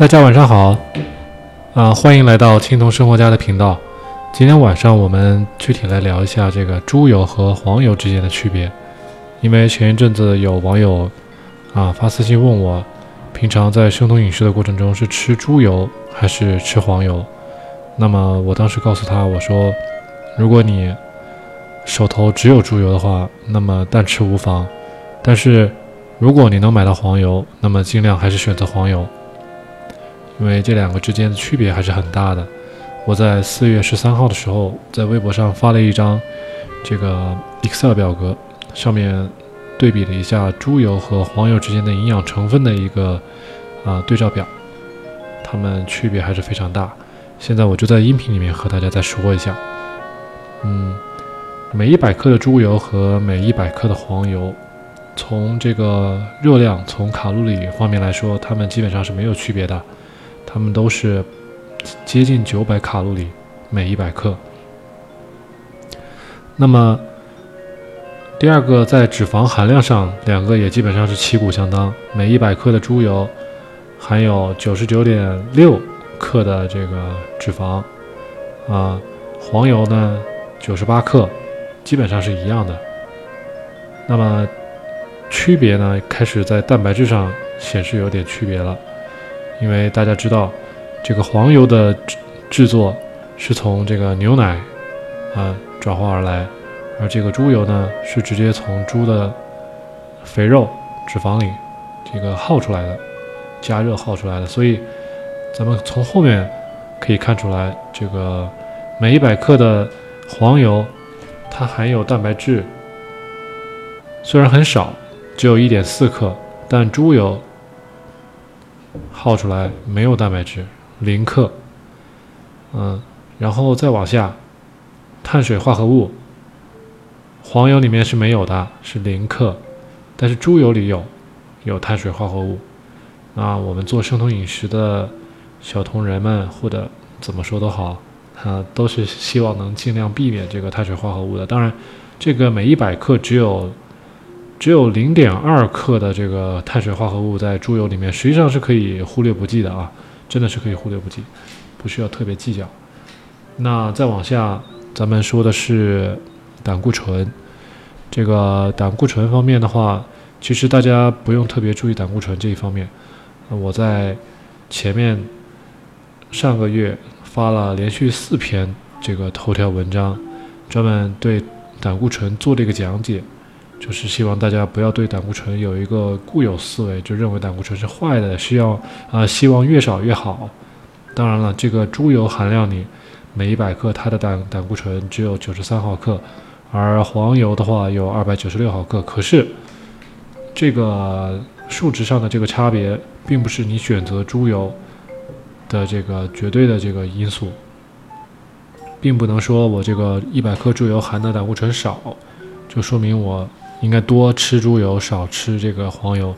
大家晚上好，啊，欢迎来到青铜生活家的频道。今天晚上我们具体来聊一下这个猪油和黄油之间的区别。因为前一阵子有网友啊发私信问我，平常在生酮饮食的过程中是吃猪油还是吃黄油？那么我当时告诉他，我说，如果你手头只有猪油的话，那么但吃无妨；但是如果你能买到黄油，那么尽量还是选择黄油。因为这两个之间的区别还是很大的。我在四月十三号的时候，在微博上发了一张这个 Excel 表格，上面对比了一下猪油和黄油之间的营养成分的一个啊对照表，它们区别还是非常大。现在我就在音频里面和大家再说一下。嗯，每一百克的猪油和每一百克的黄油，从这个热量、从卡路里方面来说，它们基本上是没有区别的。它们都是接近九百卡路里每一百克。那么第二个，在脂肪含量上，两个也基本上是旗鼓相当。每一百克的猪油含有九十九点六克的这个脂肪，啊，黄油呢九十八克，基本上是一样的。那么区别呢，开始在蛋白质上显示有点区别了。因为大家知道，这个黄油的制制作是从这个牛奶啊转化而来，而这个猪油呢是直接从猪的肥肉脂肪里这个耗出来的，加热耗出来的。所以咱们从后面可以看出来，这个每一百克的黄油它含有蛋白质虽然很少，只有一点四克，但猪油。耗出来没有蛋白质，零克。嗯，然后再往下，碳水化合物，黄油里面是没有的，是零克，但是猪油里有，有碳水化合物。那我们做生酮饮食的小同仁们，或者怎么说都好，啊，都是希望能尽量避免这个碳水化合物的。当然，这个每一百克只有。只有零点二克的这个碳水化合物在猪油里面，实际上是可以忽略不计的啊，真的是可以忽略不计，不需要特别计较。那再往下，咱们说的是胆固醇。这个胆固醇方面的话，其实大家不用特别注意胆固醇这一方面。我在前面上个月发了连续四篇这个头条文章，专门对胆固醇做了一个讲解。就是希望大家不要对胆固醇有一个固有思维，就认为胆固醇是坏的，需要啊，希望越少越好。当然了，这个猪油含量里，每一百克它的胆胆固醇只有九十三毫克，而黄油的话有二百九十六毫克。可是，这个数值上的这个差别，并不是你选择猪油的这个绝对的这个因素，并不能说我这个一百克猪油含的胆固醇少，就说明我。应该多吃猪油，少吃这个黄油，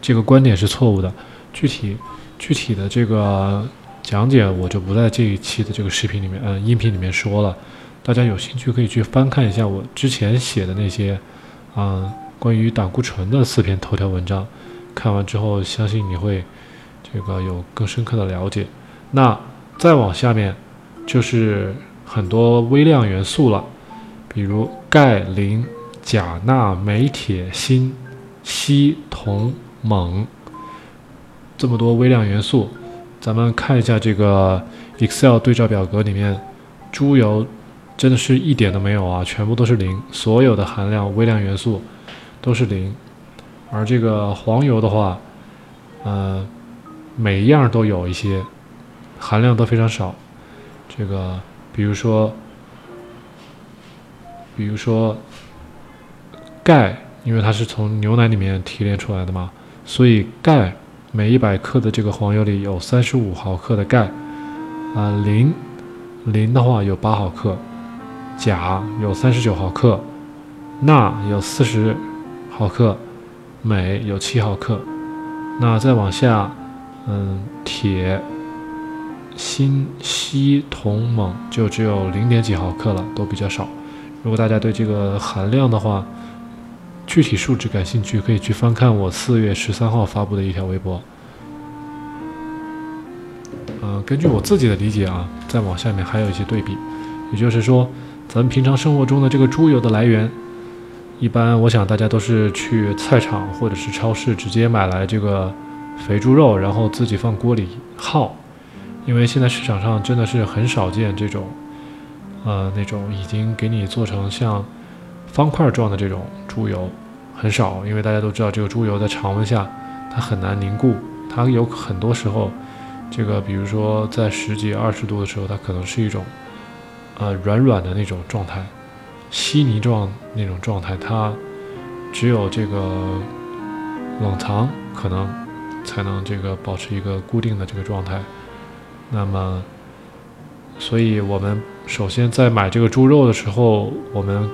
这个观点是错误的。具体具体的这个讲解，我就不在这一期的这个视频里面，嗯，音频里面说了。大家有兴趣可以去翻看一下我之前写的那些，啊，关于胆固醇的四篇头条文章。看完之后，相信你会这个有更深刻的了解。那再往下面就是很多微量元素了，比如钙、磷。钾、钠、镁、铁、锌、硒、铜、锰，这么多微量元素，咱们看一下这个 Excel 对照表格里面，猪油真的是一点都没有啊，全部都是零，所有的含量微量元素都是零。而这个黄油的话，呃，每一样都有一些，含量都非常少。这个，比如说，比如说。钙，因为它是从牛奶里面提炼出来的嘛，所以钙每一百克的这个黄油里有三十五毫克的钙，啊，磷，磷的话有八毫克，钾有三十九毫克，钠有四十毫克，镁有七毫克，那再往下，嗯，铁、锌、硒、铜、锰就只有零点几毫克了，都比较少。如果大家对这个含量的话，具体数值感兴趣，可以去翻看我四月十三号发布的一条微博。嗯，根据我自己的理解啊，再往下面还有一些对比，也就是说，咱们平常生活中的这个猪油的来源，一般我想大家都是去菜场或者是超市直接买来这个肥猪肉，然后自己放锅里耗，因为现在市场上真的是很少见这种，呃，那种已经给你做成像方块状的这种猪油，很少，因为大家都知道这个猪油在常温下它很难凝固，它有很多时候。这个，比如说在十几、二十度的时候，它可能是一种，呃，软软的那种状态，稀泥状那种状态。它只有这个冷藏可能才能这个保持一个固定的这个状态。那么，所以我们首先在买这个猪肉的时候，我们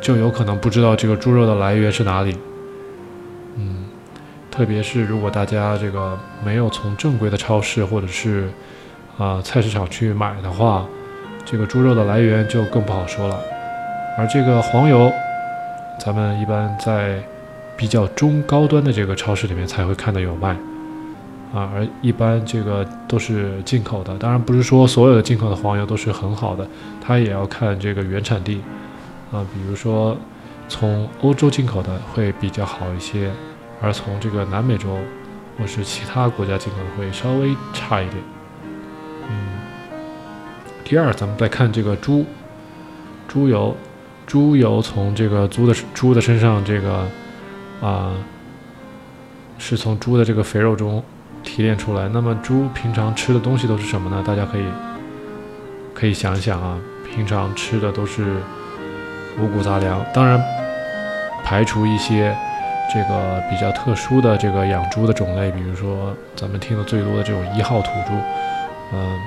就有可能不知道这个猪肉的来源是哪里。嗯特别是如果大家这个没有从正规的超市或者是啊菜市场去买的话，这个猪肉的来源就更不好说了。而这个黄油，咱们一般在比较中高端的这个超市里面才会看到有卖啊，而一般这个都是进口的。当然不是说所有的进口的黄油都是很好的，它也要看这个原产地啊，比如说从欧洲进口的会比较好一些。而从这个南美洲或是其他国家进口的会稍微差一点。嗯，第二，咱们再看这个猪猪油，猪油从这个猪的猪的身上这个啊，是从猪的这个肥肉中提炼出来。那么猪平常吃的东西都是什么呢？大家可以可以想一想啊，平常吃的都是五谷杂粮，当然排除一些。这个比较特殊的这个养猪的种类，比如说咱们听的最多的这种一号土猪，嗯，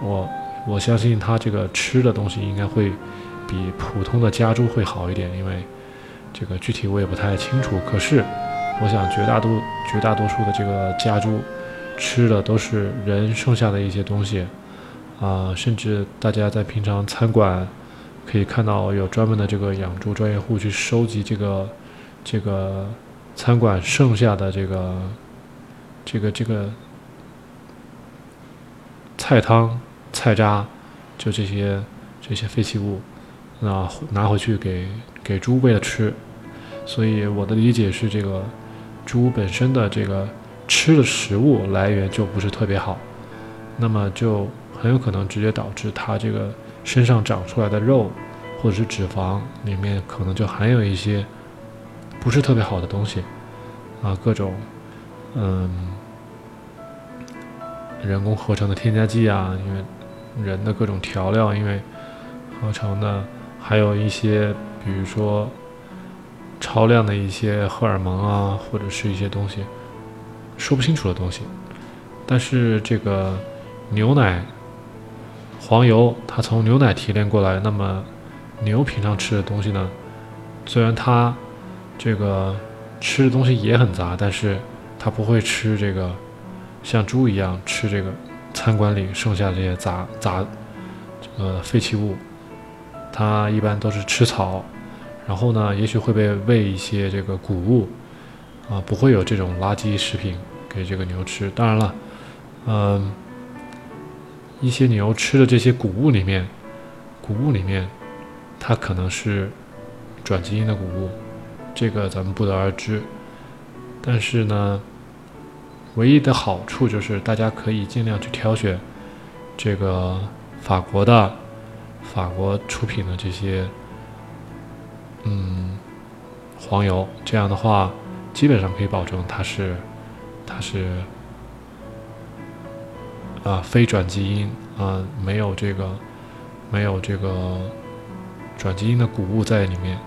我我相信它这个吃的东西应该会比普通的家猪会好一点，因为这个具体我也不太清楚。可是我想绝大多绝大多数的这个家猪吃的都是人剩下的一些东西啊，甚至大家在平常餐馆可以看到有专门的这个养猪专业户去收集这个这个。餐馆剩下的这个、这个、这个菜汤、菜渣，就这些这些废弃物，那拿回去给给猪喂了吃。所以我的理解是，这个猪本身的这个吃的食物来源就不是特别好，那么就很有可能直接导致它这个身上长出来的肉或者是脂肪里面可能就含有一些。不是特别好的东西，啊，各种，嗯，人工合成的添加剂啊，因为人的各种调料，因为合成的，还有一些，比如说超量的一些荷尔蒙啊，或者是一些东西，说不清楚的东西。但是这个牛奶、黄油，它从牛奶提炼过来，那么牛平常吃的东西呢，虽然它。这个吃的东西也很杂，但是它不会吃这个像猪一样吃这个餐馆里剩下的这些杂杂这个废弃物，它一般都是吃草，然后呢，也许会被喂一些这个谷物，啊，不会有这种垃圾食品给这个牛吃。当然了，嗯，一些牛吃的这些谷物里面，谷物里面它可能是转基因的谷物。这个咱们不得而知，但是呢，唯一的好处就是大家可以尽量去挑选这个法国的、法国出品的这些，嗯，黄油。这样的话，基本上可以保证它是它是啊非转基因啊，没有这个没有这个转基因的谷物在里面，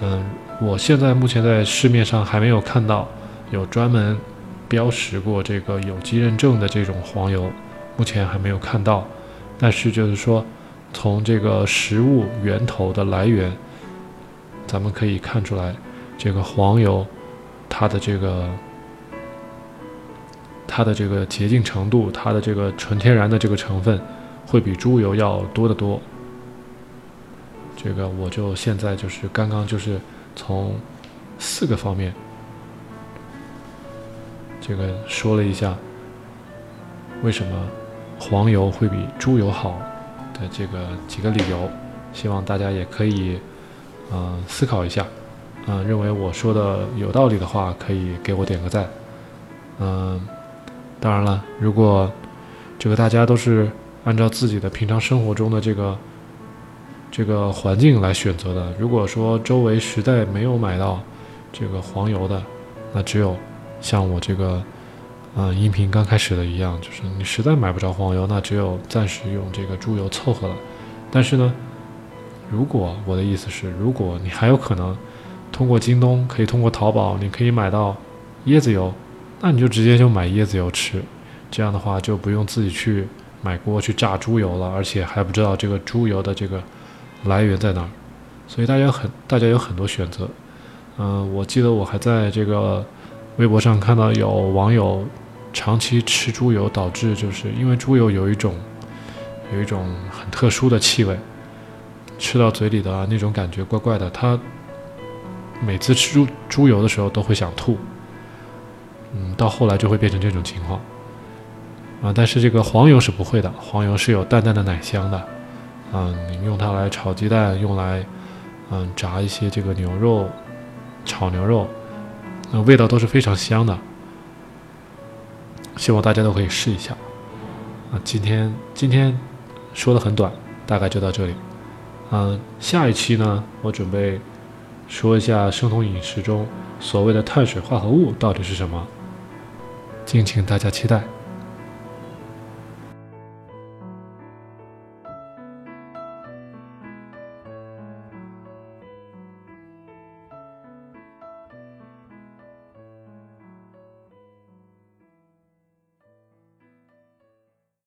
嗯。我现在目前在市面上还没有看到有专门标识过这个有机认证的这种黄油，目前还没有看到。但是就是说，从这个食物源头的来源，咱们可以看出来，这个黄油它的这个它的这个洁净程度，它的这个纯天然的这个成分，会比猪油要多得多。这个我就现在就是刚刚就是。从四个方面，这个说了一下，为什么黄油会比猪油好的这个几个理由，希望大家也可以嗯思考一下，嗯，认为我说的有道理的话，可以给我点个赞，嗯，当然了，如果这个大家都是按照自己的平常生活中的这个这个环境来选择的，如果说周围实在没有买到这个黄油的，那只有像我这个。嗯，音频刚开始的一样，就是你实在买不着黄油，那只有暂时用这个猪油凑合了。但是呢，如果我的意思是，如果你还有可能通过京东，可以通过淘宝，你可以买到椰子油，那你就直接就买椰子油吃。这样的话就不用自己去买锅去炸猪油了，而且还不知道这个猪油的这个来源在哪儿。所以大家很，大家有很多选择。嗯，我记得我还在这个微博上看到有网友。长期吃猪油导致，就是因为猪油有一种有一种很特殊的气味，吃到嘴里的那种感觉怪怪的。他每次吃猪猪油的时候都会想吐，嗯，到后来就会变成这种情况啊。但是这个黄油是不会的，黄油是有淡淡的奶香的，嗯，你用它来炒鸡蛋，用来嗯炸一些这个牛肉，炒牛肉，那味道都是非常香的。希望大家都可以试一下，啊，今天今天说的很短，大概就到这里，嗯，下一期呢，我准备说一下生酮饮食中所谓的碳水化合物到底是什么，敬请大家期待。